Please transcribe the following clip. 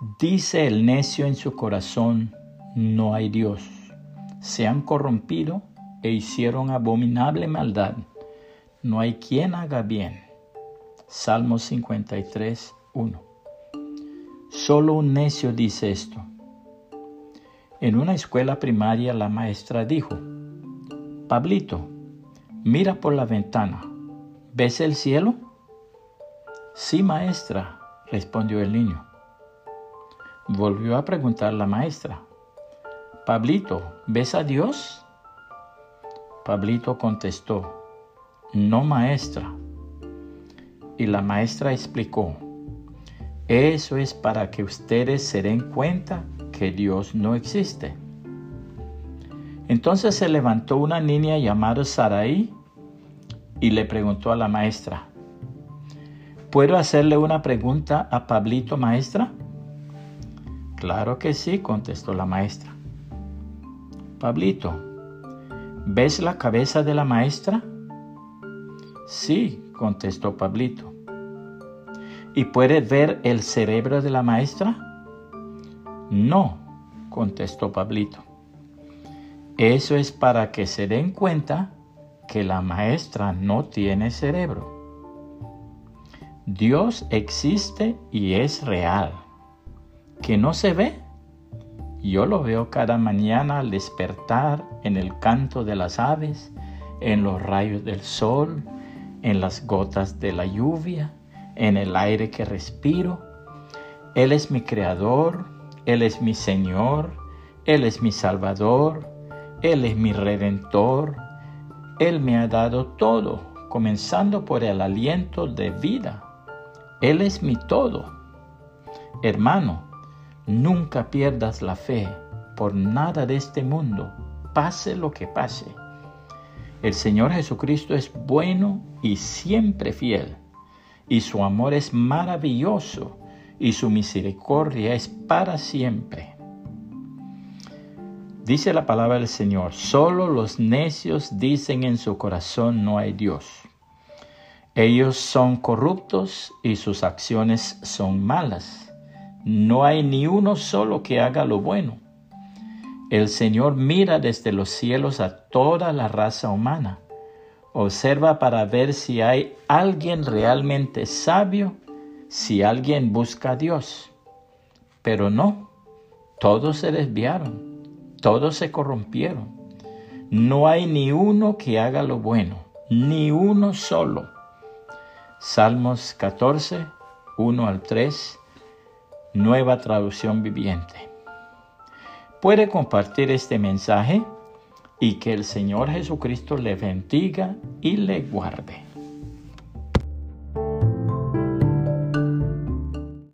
Dice el necio en su corazón, no hay Dios. Se han corrompido e hicieron abominable maldad. No hay quien haga bien. Salmo 53, 1. Solo un necio dice esto. En una escuela primaria la maestra dijo, Pablito, mira por la ventana. ¿Ves el cielo? Sí, maestra, respondió el niño. Volvió a preguntar la maestra, Pablito, ¿ves a Dios? Pablito contestó, no maestra. Y la maestra explicó, eso es para que ustedes se den cuenta que Dios no existe. Entonces se levantó una niña llamada Saraí y le preguntó a la maestra, ¿puedo hacerle una pregunta a Pablito, maestra? Claro que sí, contestó la maestra. Pablito, ¿ves la cabeza de la maestra? Sí, contestó Pablito. ¿Y puedes ver el cerebro de la maestra? No, contestó Pablito. Eso es para que se den cuenta que la maestra no tiene cerebro. Dios existe y es real que no se ve. Yo lo veo cada mañana al despertar en el canto de las aves, en los rayos del sol, en las gotas de la lluvia, en el aire que respiro. Él es mi creador, Él es mi Señor, Él es mi Salvador, Él es mi Redentor. Él me ha dado todo, comenzando por el aliento de vida. Él es mi todo. Hermano, Nunca pierdas la fe por nada de este mundo, pase lo que pase. El Señor Jesucristo es bueno y siempre fiel, y su amor es maravilloso, y su misericordia es para siempre. Dice la palabra del Señor, solo los necios dicen en su corazón no hay Dios. Ellos son corruptos y sus acciones son malas no hay ni uno solo que haga lo bueno. El Señor mira desde los cielos a toda la raza humana. Observa para ver si hay alguien realmente sabio, si alguien busca a Dios. Pero no, todos se desviaron, todos se corrompieron. No hay ni uno que haga lo bueno, ni uno solo. Salmos 14, 1 al 3 nueva traducción viviente. Puede compartir este mensaje y que el Señor Jesucristo le bendiga y le guarde.